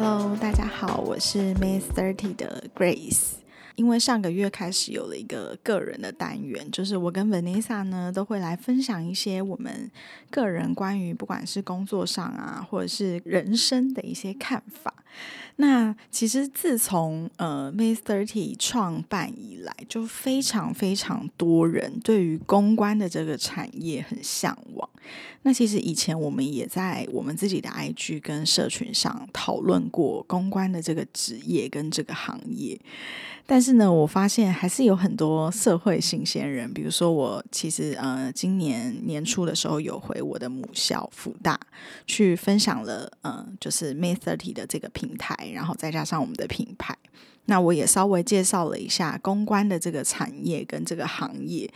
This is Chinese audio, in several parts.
Hello，大家好，我是 Miss Thirty 的 Grace。因为上个月开始有了一个个人的单元，就是我跟 Vanessa 呢都会来分享一些我们个人关于不管是工作上啊，或者是人生的一些看法。那其实自从呃 Miss Thirty 创办以来，就非常非常多人对于公关的这个产业很向往。那其实以前我们也在我们自己的 IG 跟社群上讨论过公关的这个职业跟这个行业。但是是呢，我发现还是有很多社会新鲜人，比如说我其实呃今年年初的时候有回我的母校福大去分享了，嗯，就是 May Thirty 的这个平台，然后再加上我们的品牌，那我也稍微介绍了一下公关的这个产业跟这个行业，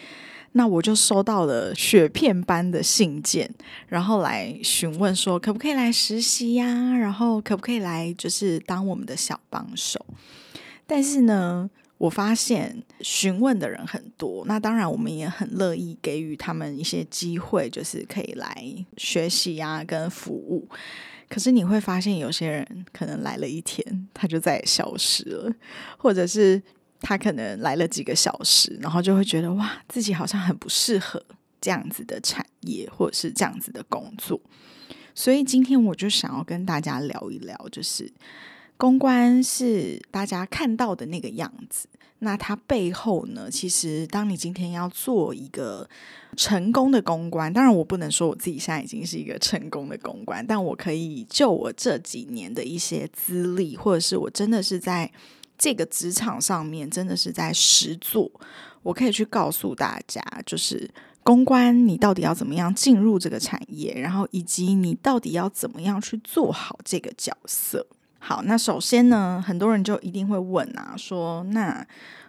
那我就收到了雪片般的信件，然后来询问说可不可以来实习呀，然后可不可以来就是当我们的小帮手。但是呢，我发现询问的人很多，那当然我们也很乐意给予他们一些机会，就是可以来学习啊，跟服务。可是你会发现，有些人可能来了一天，他就再也消失了，或者是他可能来了几个小时，然后就会觉得哇，自己好像很不适合这样子的产业，或者是这样子的工作。所以今天我就想要跟大家聊一聊，就是。公关是大家看到的那个样子，那它背后呢？其实，当你今天要做一个成功的公关，当然我不能说我自己现在已经是一个成功的公关，但我可以就我这几年的一些资历，或者是我真的是在这个职场上面，真的是在实做，我可以去告诉大家，就是公关你到底要怎么样进入这个产业，然后以及你到底要怎么样去做好这个角色。好，那首先呢，很多人就一定会问啊，说那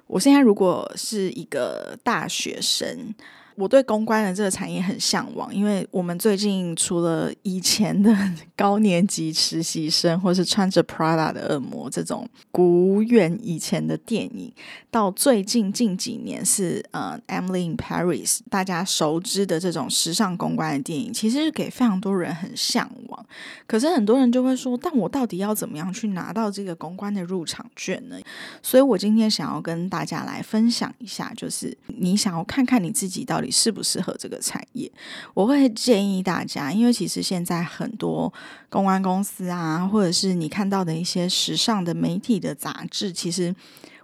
我现在如果是一个大学生。我对公关的这个产业很向往，因为我们最近除了以前的 高年级实习生，或是穿着 Prada 的恶魔这种古远以前的电影，到最近近几年是呃 Emily in Paris，大家熟知的这种时尚公关的电影，其实是给非常多人很向往。可是很多人就会说，但我到底要怎么样去拿到这个公关的入场券呢？所以我今天想要跟大家来分享一下，就是你想要看看你自己到。适不适合这个产业？我会建议大家，因为其实现在很多公关公司啊，或者是你看到的一些时尚的媒体的杂志，其实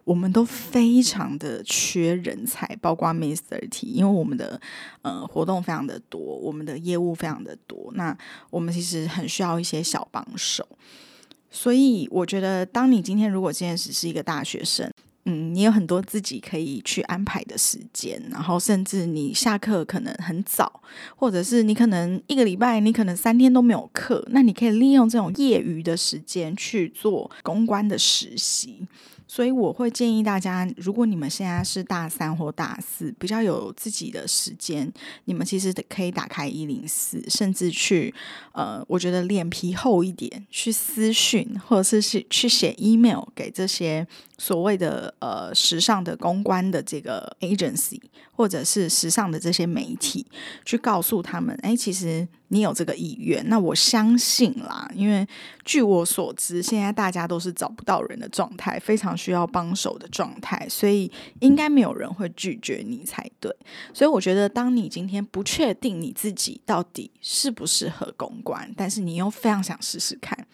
我们都非常的缺人才，包括 Mister T，因为我们的呃活动非常的多，我们的业务非常的多，那我们其实很需要一些小帮手。所以我觉得，当你今天如果今天只是一个大学生，嗯，你有很多自己可以去安排的时间，然后甚至你下课可能很早，或者是你可能一个礼拜你可能三天都没有课，那你可以利用这种业余的时间去做公关的实习。所以我会建议大家，如果你们现在是大三或大四，比较有自己的时间，你们其实可以打开一零四，甚至去呃，我觉得脸皮厚一点，去私讯或者是去去写 email 给这些所谓的呃时尚的公关的这个 agency，或者是时尚的这些媒体，去告诉他们，哎，其实。你有这个意愿，那我相信啦，因为据我所知，现在大家都是找不到人的状态，非常需要帮手的状态，所以应该没有人会拒绝你才对。所以我觉得，当你今天不确定你自己到底适不适合公关，但是你又非常想试试看，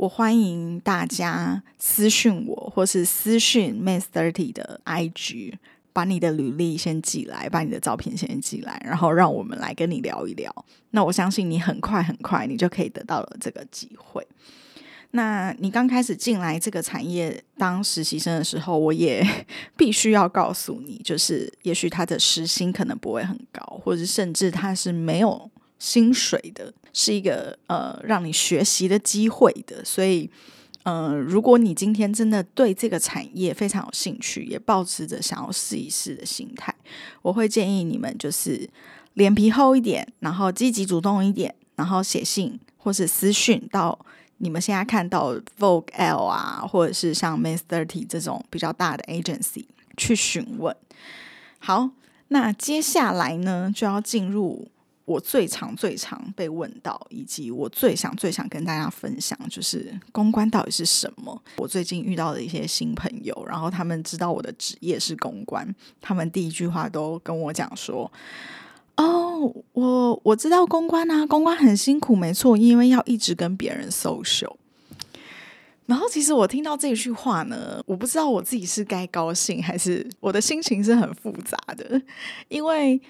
我欢迎大家私讯我，或是私讯 Miss Thirty 的 IG。把你的履历先寄来，把你的照片先寄来，然后让我们来跟你聊一聊。那我相信你很快很快，你就可以得到了这个机会。那你刚开始进来这个产业当实习生的时候，我也 必须要告诉你，就是也许他的时薪可能不会很高，或者甚至他是没有薪水的，是一个呃让你学习的机会的，所以。呃，如果你今天真的对这个产业非常有兴趣，也抱持着想要试一试的心态，我会建议你们就是脸皮厚一点，然后积极主动一点，然后写信或是私讯到你们现在看到 Vogue L 啊，或者是像 Miss Thirty 这种比较大的 agency 去询问。好，那接下来呢，就要进入。我最常、最常被问到，以及我最想、最想跟大家分享，就是公关到底是什么？我最近遇到的一些新朋友，然后他们知道我的职业是公关，他们第一句话都跟我讲说：“哦，我我知道公关啊，公关很辛苦，没错，因为要一直跟别人 social。”然后，其实我听到这句话呢，我不知道我自己是该高兴，还是我的心情是很复杂的，因为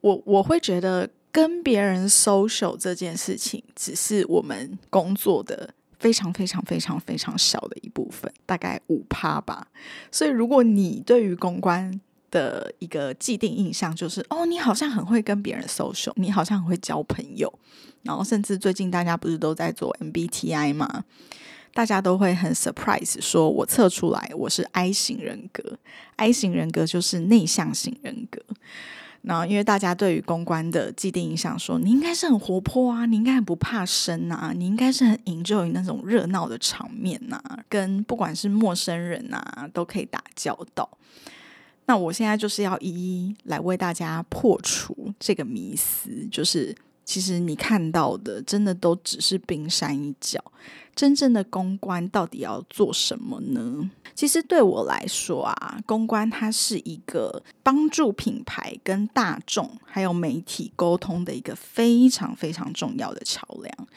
我我会觉得。跟别人 social 这件事情，只是我们工作的非常非常非常非常小的一部分，大概五趴吧。所以，如果你对于公关的一个既定印象就是，哦，你好像很会跟别人 social，你好像很会交朋友，然后甚至最近大家不是都在做 MBTI 吗？大家都会很 surprise，说我测出来我是 I 型人格，I 型人格就是内向型人格。那，因为大家对于公关的既定印象，说你应该是很活泼啊，你应该很不怕生啊，你应该是很 enjoy 那种热闹的场面呐，跟不管是陌生人呐都可以打交道。那我现在就是要一一来为大家破除这个迷思，就是。其实你看到的，真的都只是冰山一角。真正的公关到底要做什么呢？其实对我来说啊，公关它是一个帮助品牌跟大众还有媒体沟通的一个非常非常重要的桥梁。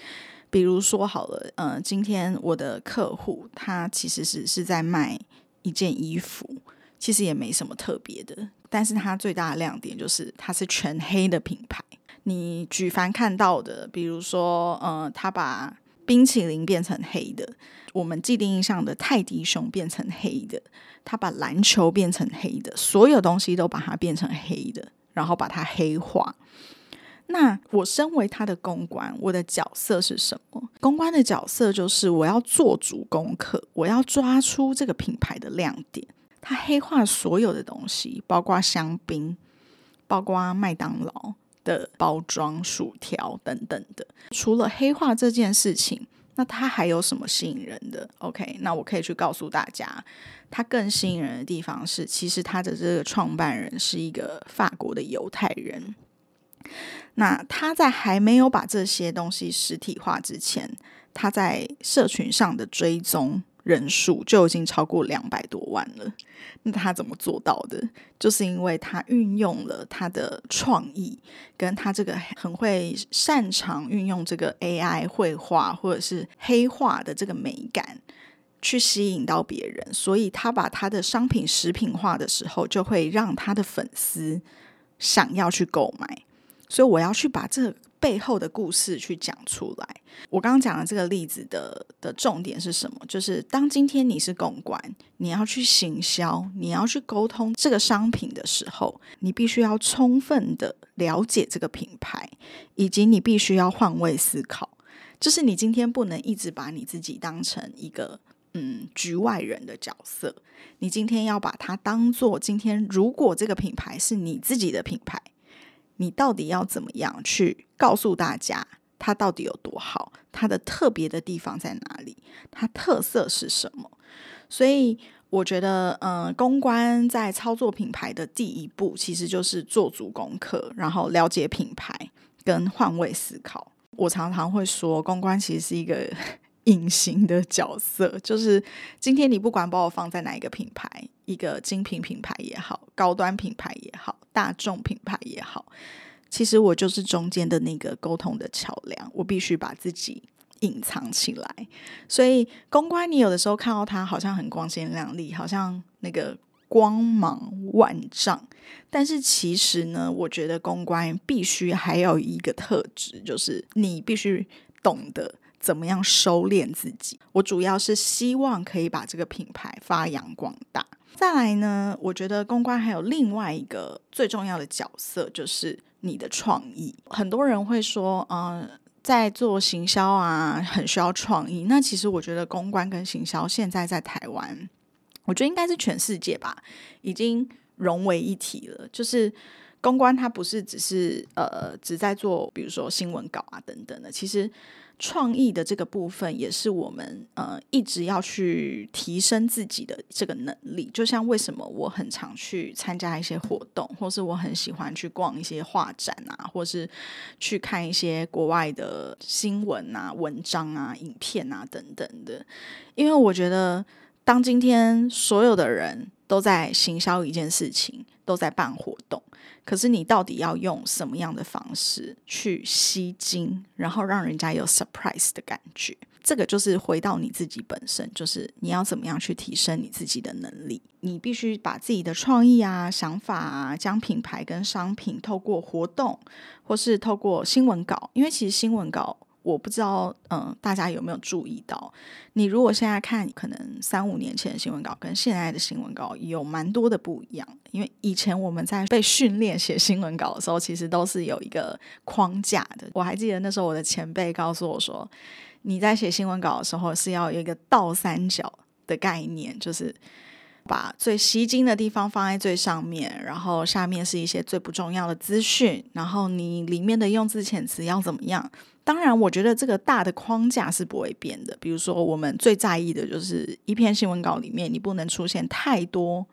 比如说好了，呃，今天我的客户他其实是是在卖一件衣服，其实也没什么特别的，但是它最大的亮点就是它是全黑的品牌。你举凡看到的，比如说，呃，他把冰淇淋变成黑的，我们既定印象的泰迪熊变成黑的，他把篮球变成黑的，所有东西都把它变成黑的，然后把它黑化。那我身为他的公关，我的角色是什么？公关的角色就是我要做足功课，我要抓出这个品牌的亮点。他黑化所有的东西，包括香槟，包括麦当劳。的包装薯条等等的，除了黑化这件事情，那它还有什么吸引人的？OK，那我可以去告诉大家，它更吸引人的地方是，其实它的这个创办人是一个法国的犹太人。那他在还没有把这些东西实体化之前，他在社群上的追踪。人数就已经超过两百多万了，那他怎么做到的？就是因为他运用了他的创意，跟他这个很会擅长运用这个 AI 绘画或者是黑化的这个美感，去吸引到别人。所以他把他的商品食品化的时候，就会让他的粉丝想要去购买。所以我要去把这。背后的故事去讲出来。我刚刚讲的这个例子的的重点是什么？就是当今天你是公关，你要去行销，你要去沟通这个商品的时候，你必须要充分的了解这个品牌，以及你必须要换位思考。就是你今天不能一直把你自己当成一个嗯局外人的角色，你今天要把它当做今天，如果这个品牌是你自己的品牌。你到底要怎么样去告诉大家它到底有多好？它的特别的地方在哪里？它特色是什么？所以我觉得，嗯，公关在操作品牌的第一步，其实就是做足功课，然后了解品牌跟换位思考。我常常会说，公关其实是一个隐形的角色，就是今天你不管把我放在哪一个品牌，一个精品品牌也好，高端品牌也好。大众品牌也好，其实我就是中间的那个沟通的桥梁，我必须把自己隐藏起来。所以公关，你有的时候看到它好像很光鲜亮丽，好像那个光芒万丈，但是其实呢，我觉得公关必须还有一个特质，就是你必须懂得怎么样收敛自己。我主要是希望可以把这个品牌发扬光大。再来呢，我觉得公关还有另外一个最重要的角色，就是你的创意。很多人会说，嗯，在做行销啊，很需要创意。那其实我觉得公关跟行销现在在台湾，我觉得应该是全世界吧，已经融为一体了。就是公关它不是只是呃只在做，比如说新闻稿啊等等的，其实。创意的这个部分也是我们呃一直要去提升自己的这个能力。就像为什么我很常去参加一些活动，或是我很喜欢去逛一些画展啊，或是去看一些国外的新闻啊、文章啊、影片啊等等的，因为我觉得当今天所有的人都在行销一件事情，都在办活动。可是你到底要用什么样的方式去吸睛，然后让人家有 surprise 的感觉？这个就是回到你自己本身，就是你要怎么样去提升你自己的能力。你必须把自己的创意啊、想法啊，将品牌跟商品透过活动，或是透过新闻稿，因为其实新闻稿。我不知道，嗯，大家有没有注意到？你如果现在看，可能三五年前的新闻稿跟现在的新闻稿有蛮多的不一样。因为以前我们在被训练写新闻稿的时候，其实都是有一个框架的。我还记得那时候我的前辈告诉我说，你在写新闻稿的时候是要有一个倒三角的概念，就是把最吸睛的地方放在最上面，然后下面是一些最不重要的资讯，然后你里面的用字遣词要怎么样？当然，我觉得这个大的框架是不会变的。比如说，我们最在意的就是一篇新闻稿里面，你不能出现太多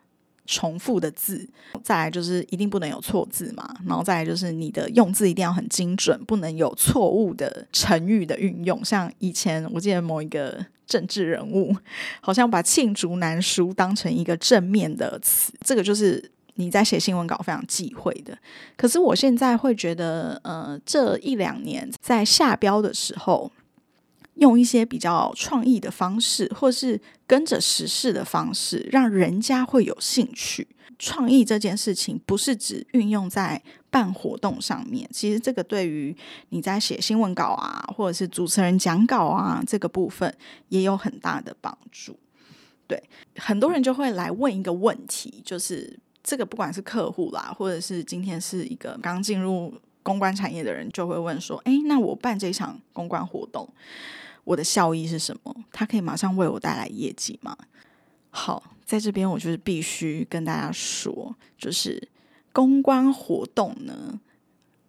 重复的字；再来就是一定不能有错字嘛；然后再来就是你的用字一定要很精准，不能有错误的成语的运用。像以前我记得某一个政治人物，好像把罄竹难书当成一个正面的词，这个就是。你在写新闻稿非常忌讳的，可是我现在会觉得，呃，这一两年在下标的时候，用一些比较创意的方式，或是跟着时事的方式，让人家会有兴趣。创意这件事情不是只运用在办活动上面，其实这个对于你在写新闻稿啊，或者是主持人讲稿啊这个部分也有很大的帮助。对，很多人就会来问一个问题，就是。这个不管是客户啦，或者是今天是一个刚进入公关产业的人，就会问说：“哎，那我办这场公关活动，我的效益是什么？它可以马上为我带来业绩吗？”好，在这边我就是必须跟大家说，就是公关活动呢，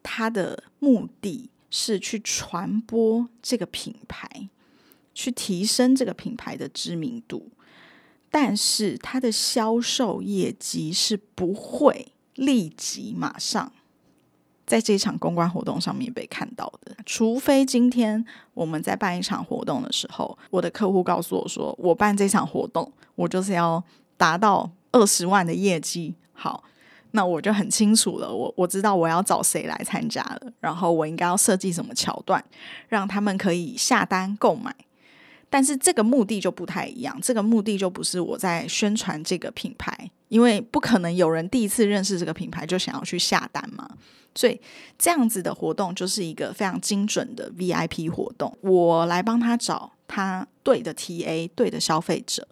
它的目的是去传播这个品牌，去提升这个品牌的知名度。但是它的销售业绩是不会立即马上在这场公关活动上面被看到的，除非今天我们在办一场活动的时候，我的客户告诉我说，我办这场活动，我就是要达到二十万的业绩。好，那我就很清楚了，我我知道我要找谁来参加了，然后我应该要设计什么桥段，让他们可以下单购买。但是这个目的就不太一样，这个目的就不是我在宣传这个品牌，因为不可能有人第一次认识这个品牌就想要去下单嘛。所以这样子的活动就是一个非常精准的 VIP 活动，我来帮他找他对的 TA 对的消费者，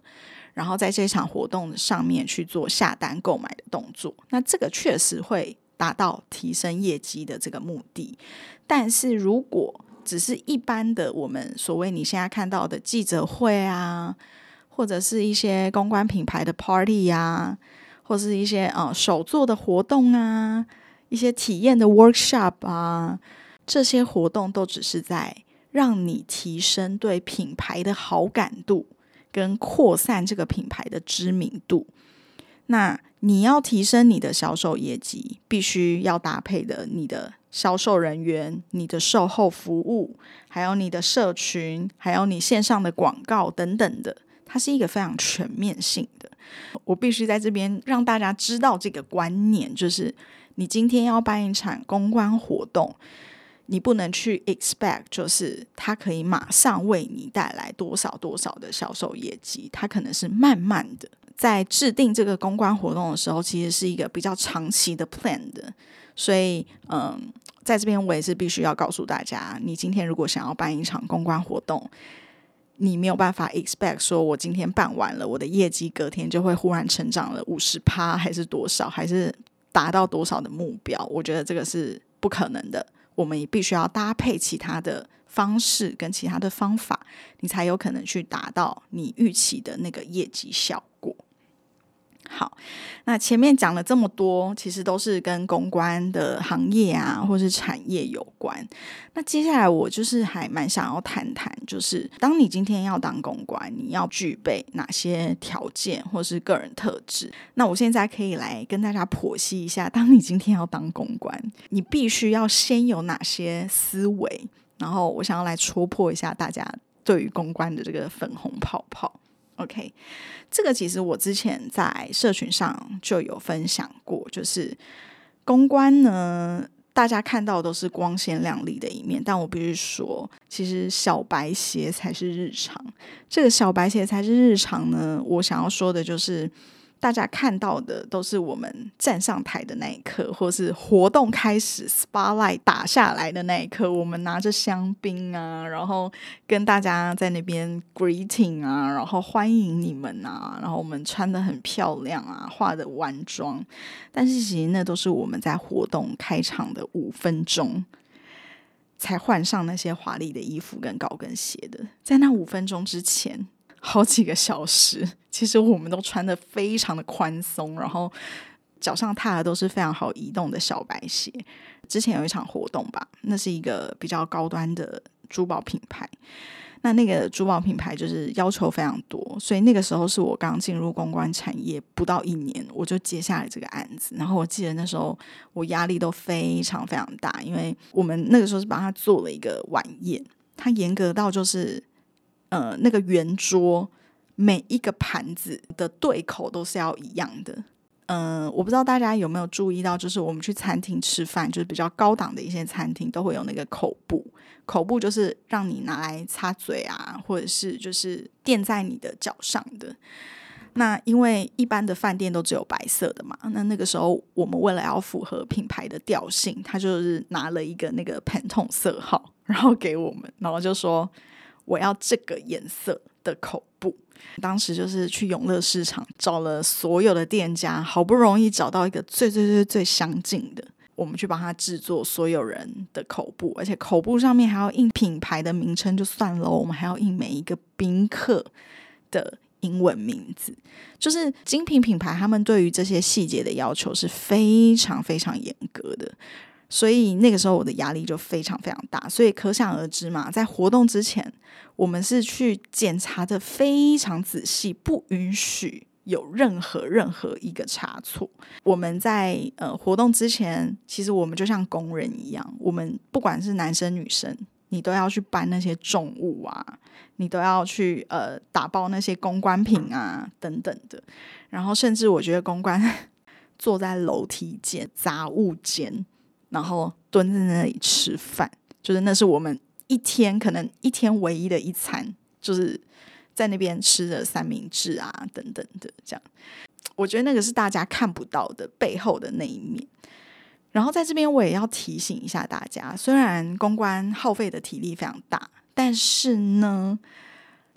然后在这场活动上面去做下单购买的动作。那这个确实会达到提升业绩的这个目的，但是如果只是一般的，我们所谓你现在看到的记者会啊，或者是一些公关品牌的 party 呀，或是一些呃手做的活动啊，一些体验的 workshop 啊，这些活动都只是在让你提升对品牌的好感度，跟扩散这个品牌的知名度。那你要提升你的销售业绩，必须要搭配的你的。销售人员、你的售后服务，还有你的社群，还有你线上的广告等等的，它是一个非常全面性的。我必须在这边让大家知道这个观念，就是你今天要办一场公关活动，你不能去 expect，就是它可以马上为你带来多少多少的销售业绩，它可能是慢慢的在制定这个公关活动的时候，其实是一个比较长期的 plan 的。所以，嗯，在这边我也是必须要告诉大家，你今天如果想要办一场公关活动，你没有办法 expect 说我今天办完了，我的业绩隔天就会忽然成长了五十趴，还是多少，还是达到多少的目标？我觉得这个是不可能的。我们也必须要搭配其他的方式跟其他的方法，你才有可能去达到你预期的那个业绩效果。好，那前面讲了这么多，其实都是跟公关的行业啊，或是产业有关。那接下来我就是还蛮想要谈谈，就是当你今天要当公关，你要具备哪些条件或是个人特质？那我现在可以来跟大家剖析一下，当你今天要当公关，你必须要先有哪些思维？然后我想要来戳破一下大家对于公关的这个粉红泡泡。OK，这个其实我之前在社群上就有分享过，就是公关呢，大家看到都是光鲜亮丽的一面，但我必须说，其实小白鞋才是日常。这个小白鞋才是日常呢，我想要说的就是。大家看到的都是我们站上台的那一刻，或是活动开始 spotlight 打下来的那一刻，我们拿着香槟啊，然后跟大家在那边 greeting 啊，然后欢迎你们啊，然后我们穿的很漂亮啊，化的完妆，但是其实那都是我们在活动开场的五分钟才换上那些华丽的衣服跟高跟鞋的，在那五分钟之前。好几个小时，其实我们都穿的非常的宽松，然后脚上踏的都是非常好移动的小白鞋。之前有一场活动吧，那是一个比较高端的珠宝品牌，那那个珠宝品牌就是要求非常多，所以那个时候是我刚进入公关产业不到一年，我就接下了这个案子。然后我记得那时候我压力都非常非常大，因为我们那个时候是帮他做了一个晚宴，他严格到就是。呃，那个圆桌每一个盘子的对口都是要一样的。嗯，我不知道大家有没有注意到，就是我们去餐厅吃饭，就是比较高档的一些餐厅都会有那个口布，口布就是让你拿来擦嘴啊，或者是就是垫在你的脚上的。那因为一般的饭店都只有白色的嘛，那那个时候我们为了要符合品牌的调性，他就是拿了一个那个盘桶色号，然后给我们，然后就说。我要这个颜色的口布。当时就是去永乐市场找了所有的店家，好不容易找到一个最最最最相近的，我们去帮他制作所有人的口布，而且口布上面还要印品牌的名称就算了，我们还要印每一个宾客的英文名字。就是精品品牌，他们对于这些细节的要求是非常非常严格的。所以那个时候我的压力就非常非常大，所以可想而知嘛，在活动之前，我们是去检查的非常仔细，不允许有任何任何一个差错。我们在呃活动之前，其实我们就像工人一样，我们不管是男生女生，你都要去搬那些重物啊，你都要去呃打包那些公关品啊等等的。然后甚至我觉得公关 坐在楼梯间、杂物间。然后蹲在那里吃饭，就是那是我们一天可能一天唯一的一餐，就是在那边吃的三明治啊等等的这样。我觉得那个是大家看不到的背后的那一面。然后在这边我也要提醒一下大家，虽然公关耗费的体力非常大，但是呢，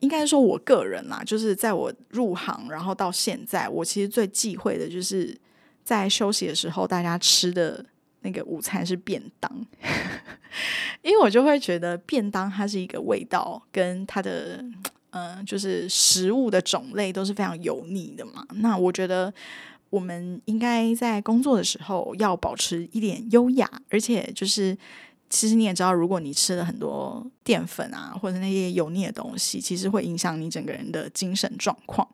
应该说我个人啦，就是在我入行然后到现在，我其实最忌讳的就是在休息的时候大家吃的。那个午餐是便当，因为我就会觉得便当它是一个味道跟它的嗯，就是食物的种类都是非常油腻的嘛。那我觉得我们应该在工作的时候要保持一点优雅，而且就是。其实你也知道，如果你吃了很多淀粉啊，或者那些油腻的东西，其实会影响你整个人的精神状况。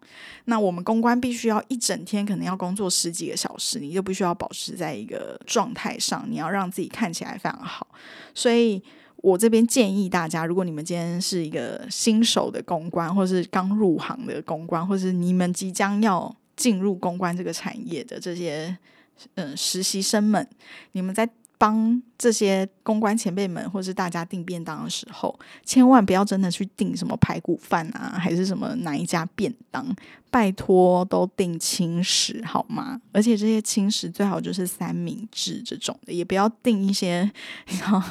那我们公关必须要一整天，可能要工作十几个小时，你就必须要保持在一个状态上，你要让自己看起来非常好。所以我这边建议大家，如果你们今天是一个新手的公关，或是刚入行的公关，或是你们即将要进入公关这个产业的这些嗯实习生们，你们在。帮这些公关前辈们，或是大家订便当的时候，千万不要真的去订什么排骨饭啊，还是什么哪一家便当，拜托都订轻食好吗？而且这些轻食最好就是三明治这种的，也不要订一些，然后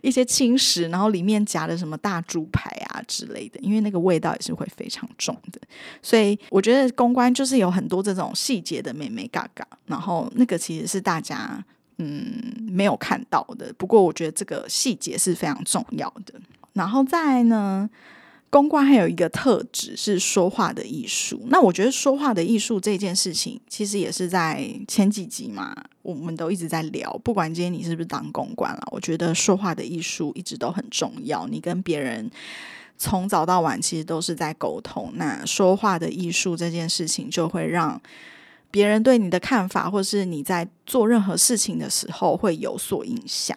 一些轻食，然后里面夹的什么大猪排啊之类的，因为那个味道也是会非常重的。所以我觉得公关就是有很多这种细节的美美嘎嘎，然后那个其实是大家。嗯没有看到的。不过我觉得这个细节是非常重要的。然后再呢，公关还有一个特质是说话的艺术。那我觉得说话的艺术这件事情，其实也是在前几集嘛，我们都一直在聊。不管今天你是不是当公关了，我觉得说话的艺术一直都很重要。你跟别人从早到晚其实都是在沟通，那说话的艺术这件事情就会让别人对你的看法，或是你在做任何事情的时候会有所影响。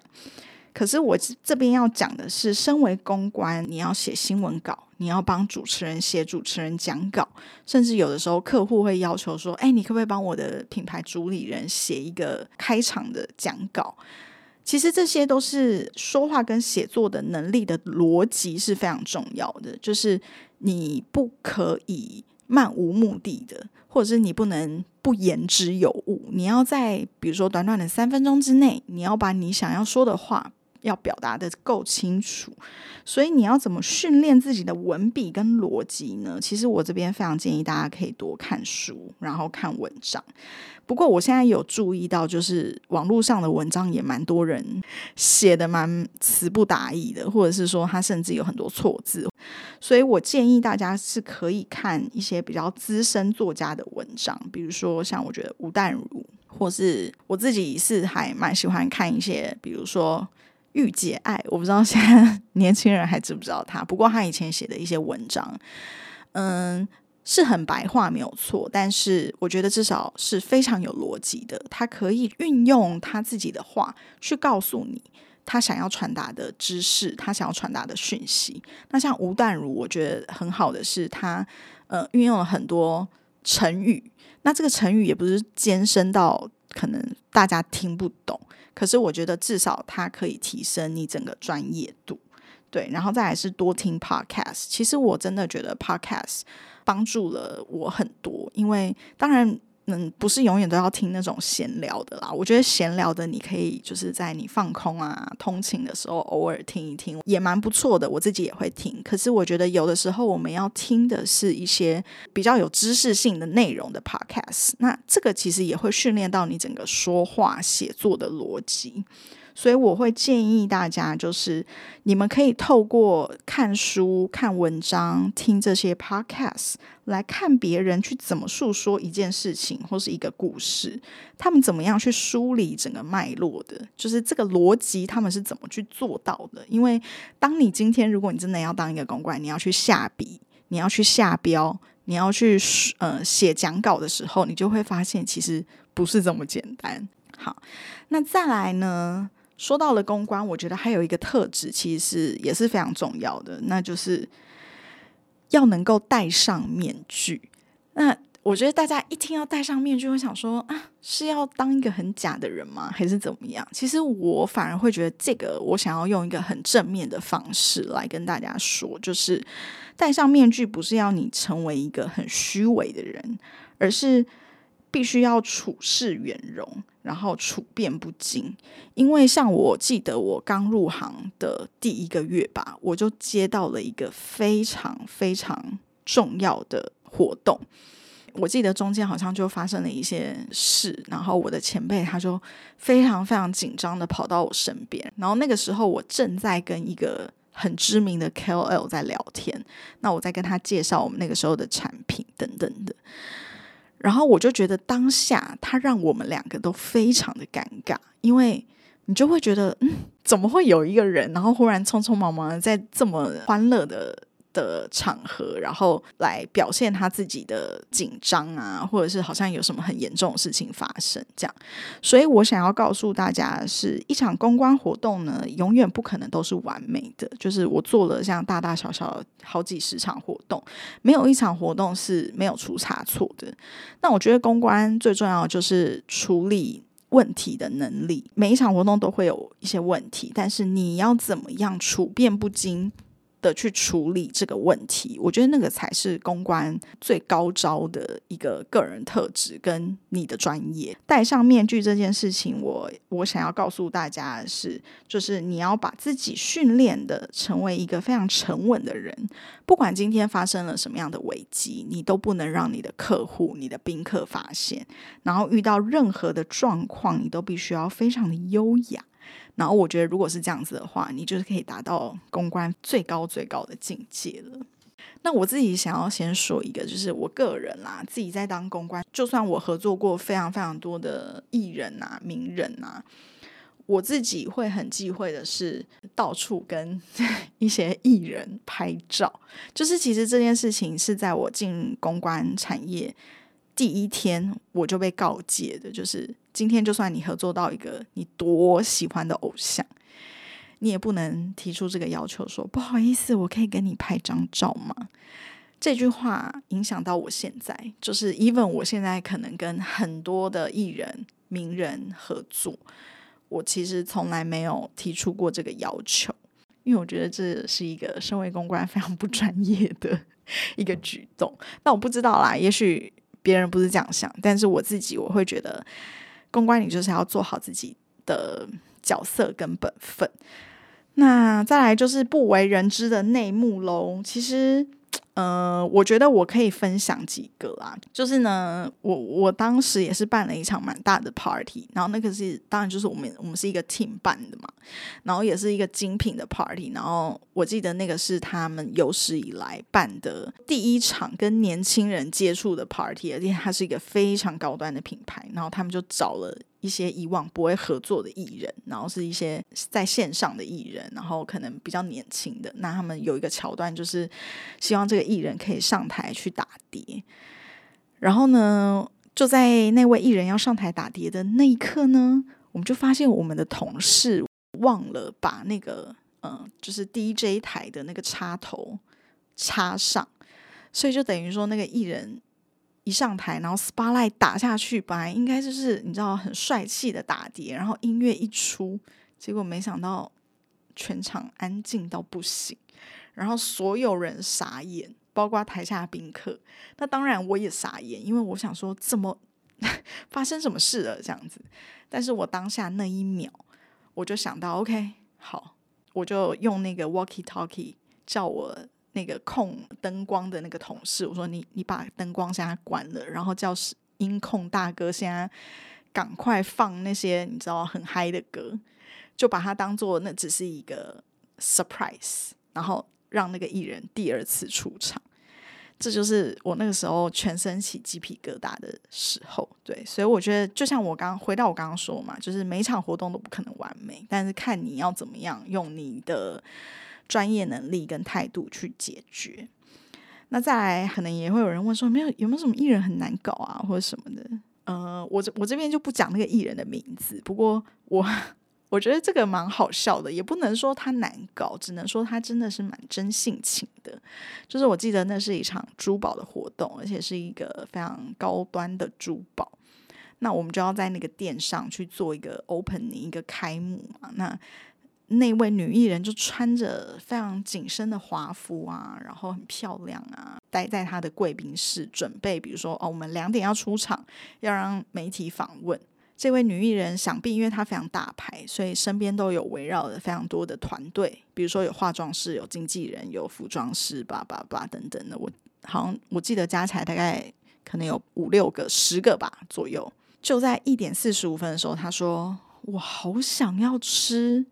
可是我这边要讲的是，身为公关，你要写新闻稿，你要帮主持人写主持人讲稿，甚至有的时候客户会要求说：“哎，你可不可以帮我的品牌主理人写一个开场的讲稿？”其实这些都是说话跟写作的能力的逻辑是非常重要的，就是你不可以漫无目的的，或者是你不能不言之有物，你要在比如说短短的三分钟之内，你要把你想要说的话。要表达的够清楚，所以你要怎么训练自己的文笔跟逻辑呢？其实我这边非常建议大家可以多看书，然后看文章。不过我现在有注意到，就是网络上的文章也蛮多人写的蛮词不达意的，或者是说他甚至有很多错字。所以我建议大家是可以看一些比较资深作家的文章，比如说像我觉得吴淡如，或是我自己是还蛮喜欢看一些，比如说。御姐爱，我不知道现在 年轻人还知不知道他。不过他以前写的一些文章，嗯，是很白话没有错，但是我觉得至少是非常有逻辑的。他可以运用他自己的话去告诉你他想要传达的知识，他想要传达的讯息。那像吴淡如，我觉得很好的是他呃运用了很多成语，那这个成语也不是艰深到可能大家听不懂。可是我觉得至少它可以提升你整个专业度，对，然后再来是多听 podcast。其实我真的觉得 podcast 帮助了我很多，因为当然。嗯，不是永远都要听那种闲聊的啦。我觉得闲聊的你可以就是在你放空啊、通勤的时候偶尔听一听，也蛮不错的。我自己也会听。可是我觉得有的时候我们要听的是一些比较有知识性的内容的 podcast，那这个其实也会训练到你整个说话、写作的逻辑。所以我会建议大家，就是你们可以透过看书、看文章、听这些 podcast 来看别人去怎么诉说一件事情或是一个故事，他们怎么样去梳理整个脉络的，就是这个逻辑他们是怎么去做到的。因为当你今天如果你真的要当一个公关，你要去下笔，你要去下标，你要去呃写讲稿的时候，你就会发现其实不是这么简单。好，那再来呢？说到了公关，我觉得还有一个特质，其实是也是非常重要的，那就是要能够戴上面具。那我觉得大家一听要戴上面具，会想说啊，是要当一个很假的人吗？还是怎么样？其实我反而会觉得，这个我想要用一个很正面的方式来跟大家说，就是戴上面具不是要你成为一个很虚伪的人，而是。必须要处事圆融，然后处变不惊。因为像我记得我刚入行的第一个月吧，我就接到了一个非常非常重要的活动。我记得中间好像就发生了一些事，然后我的前辈他就非常非常紧张的跑到我身边，然后那个时候我正在跟一个很知名的 KOL 在聊天，那我在跟他介绍我们那个时候的产品等等的。然后我就觉得当下他让我们两个都非常的尴尬，因为你就会觉得，嗯，怎么会有一个人，然后忽然匆匆忙忙的在这么欢乐的。的场合，然后来表现他自己的紧张啊，或者是好像有什么很严重的事情发生这样。所以我想要告诉大家，是一场公关活动呢，永远不可能都是完美的。就是我做了像大大小小好几十场活动，没有一场活动是没有出差错的。那我觉得公关最重要就是处理问题的能力。每一场活动都会有一些问题，但是你要怎么样处变不惊？的去处理这个问题，我觉得那个才是公关最高招的一个个人特质跟你的专业。戴上面具这件事情，我我想要告诉大家的是，就是你要把自己训练的成为一个非常沉稳的人，不管今天发生了什么样的危机，你都不能让你的客户、你的宾客发现。然后遇到任何的状况，你都必须要非常的优雅。然后我觉得，如果是这样子的话，你就是可以达到公关最高最高的境界了。那我自己想要先说一个，就是我个人啦，自己在当公关，就算我合作过非常非常多的艺人啊、名人啊，我自己会很忌讳的是到处跟 一些艺人拍照。就是其实这件事情是在我进公关产业。第一天我就被告诫的，就是今天就算你合作到一个你多喜欢的偶像，你也不能提出这个要求，说不好意思，我可以跟你拍张照吗？这句话影响到我现在，就是 even 我现在可能跟很多的艺人、名人合作，我其实从来没有提出过这个要求，因为我觉得这是一个身为公关非常不专业的 一个举动。那我不知道啦，也许。别人不是这样想，但是我自己我会觉得，公关你就是要做好自己的角色跟本分。那再来就是不为人知的内幕喽，其实。呃，我觉得我可以分享几个啊，就是呢，我我当时也是办了一场蛮大的 party，然后那个是当然就是我们我们是一个 team 办的嘛，然后也是一个精品的 party，然后我记得那个是他们有史以来办的第一场跟年轻人接触的 party，而且它是一个非常高端的品牌，然后他们就找了。一些以往不会合作的艺人，然后是一些在线上的艺人，然后可能比较年轻的，那他们有一个桥段，就是希望这个艺人可以上台去打碟。然后呢，就在那位艺人要上台打碟的那一刻呢，我们就发现我们的同事忘了把那个嗯，就是 DJ 台的那个插头插上，所以就等于说那个艺人。一上台，然后 spotlight 打下去，本来应该就是你知道很帅气的打碟，然后音乐一出，结果没想到全场安静到不行，然后所有人傻眼，包括台下宾客。那当然我也傻眼，因为我想说怎么 发生什么事了这样子。但是我当下那一秒，我就想到 OK，好，我就用那个 walkie talkie 叫我。那个控灯光的那个同事，我说你你把灯光现在关了，然后叫音控大哥现在赶快放那些你知道很嗨的歌，就把它当做那只是一个 surprise，然后让那个艺人第二次出场。这就是我那个时候全身起鸡皮疙瘩的时候。对，所以我觉得就像我刚回到我刚刚说嘛，就是每场活动都不可能完美，但是看你要怎么样用你的。专业能力跟态度去解决。那再来，可能也会有人问说，没有有没有什么艺人很难搞啊，或者什么的？呃，我这我这边就不讲那个艺人的名字。不过我 我觉得这个蛮好笑的，也不能说他难搞，只能说他真的是蛮真性情的。就是我记得那是一场珠宝的活动，而且是一个非常高端的珠宝。那我们就要在那个店上去做一个 opening，一个开幕嘛。那那位女艺人就穿着非常紧身的华服啊，然后很漂亮啊，待在她的贵宾室，准备比如说哦，我们两点要出场，要让媒体访问。这位女艺人想必因为她非常大牌，所以身边都有围绕的非常多的团队，比如说有化妆师、有经纪人、有服装师，叭叭叭等等的。我好像我记得加起来大概可能有五六个、十个吧左右。就在一点四十五分的时候，她说：“我好想要吃。”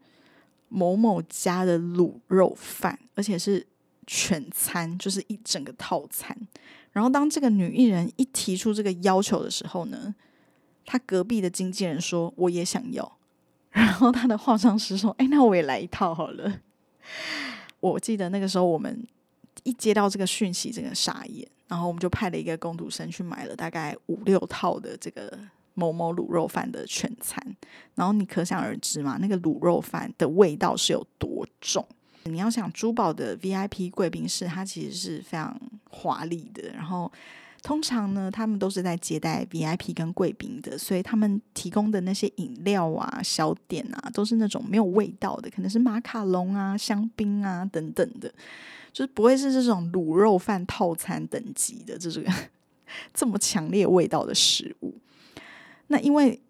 某某家的卤肉饭，而且是全餐，就是一整个套餐。然后当这个女艺人一提出这个要求的时候呢，她隔壁的经纪人说我也想要。然后她的化妆师说：“哎，那我也来一套好了。” 我记得那个时候我们一接到这个讯息，这个傻眼，然后我们就派了一个工读生去买了大概五六套的这个。某某卤肉饭的全餐，然后你可想而知嘛，那个卤肉饭的味道是有多重。你要想珠宝的 VIP 贵宾室，它其实是非常华丽的，然后通常呢，他们都是在接待 VIP 跟贵宾的，所以他们提供的那些饮料啊、小点啊，都是那种没有味道的，可能是马卡龙啊、香槟啊等等的，就是不会是这种卤肉饭套餐等级的这个 这么强烈味道的食物。那因为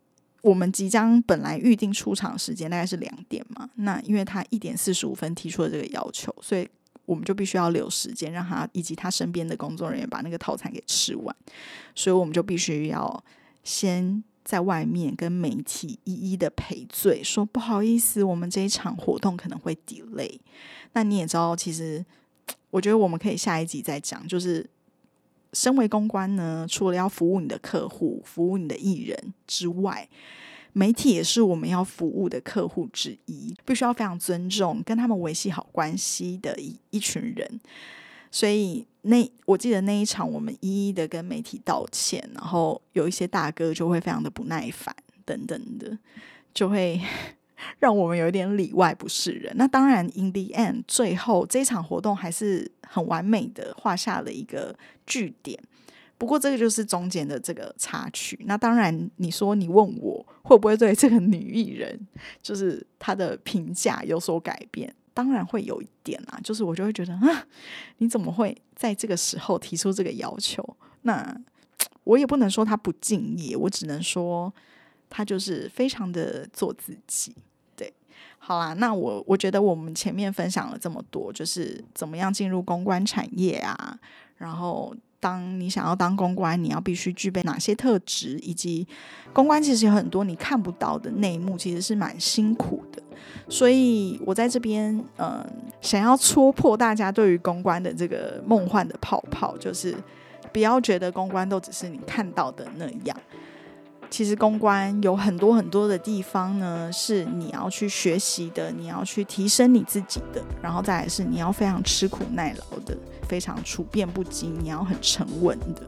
我们即将本来预定出场时间大概是两点嘛，那因为他一点四十五分提出了这个要求，所以我们就必须要留时间让他以及他身边的工作人员把那个套餐给吃完，所以我们就必须要先在外面跟媒体一一的赔罪，说不好意思，我们这一场活动可能会 delay。那你也知道，其实我觉得我们可以下一集再讲，就是。身为公关呢，除了要服务你的客户、服务你的艺人之外，媒体也是我们要服务的客户之一，必须要非常尊重、跟他们维系好关系的一一群人。所以那我记得那一场，我们一一的跟媒体道歉，然后有一些大哥就会非常的不耐烦，等等的，就会。让我们有一点里外不是人。那当然，in the end，最后这场活动还是很完美的画下了一个句点。不过，这个就是中间的这个插曲。那当然，你说你问我会不会对这个女艺人，就是她的评价有所改变？当然会有一点啦。就是我就会觉得啊，你怎么会在这个时候提出这个要求？那我也不能说她不敬业，我只能说她就是非常的做自己。好啦，那我我觉得我们前面分享了这么多，就是怎么样进入公关产业啊，然后当你想要当公关，你要必须具备哪些特质，以及公关其实有很多你看不到的内幕，其实是蛮辛苦的。所以我在这边，嗯，想要戳破大家对于公关的这个梦幻的泡泡，就是不要觉得公关都只是你看到的那样。其实公关有很多很多的地方呢，是你要去学习的，你要去提升你自己的，然后再来是你要非常吃苦耐劳的，非常处变不惊，你要很沉稳的。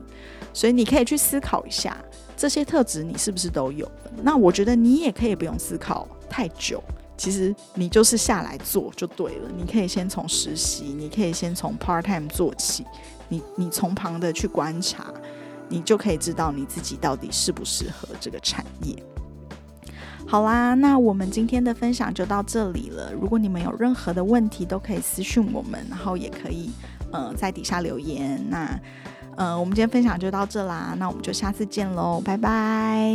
所以你可以去思考一下这些特质你是不是都有。那我觉得你也可以不用思考太久，其实你就是下来做就对了。你可以先从实习，你可以先从 part time 做起，你你从旁的去观察。你就可以知道你自己到底适不适合这个产业。好啦，那我们今天的分享就到这里了。如果你们有任何的问题，都可以私信我们，然后也可以呃在底下留言。那呃，我们今天分享就到这啦，那我们就下次见喽，拜拜。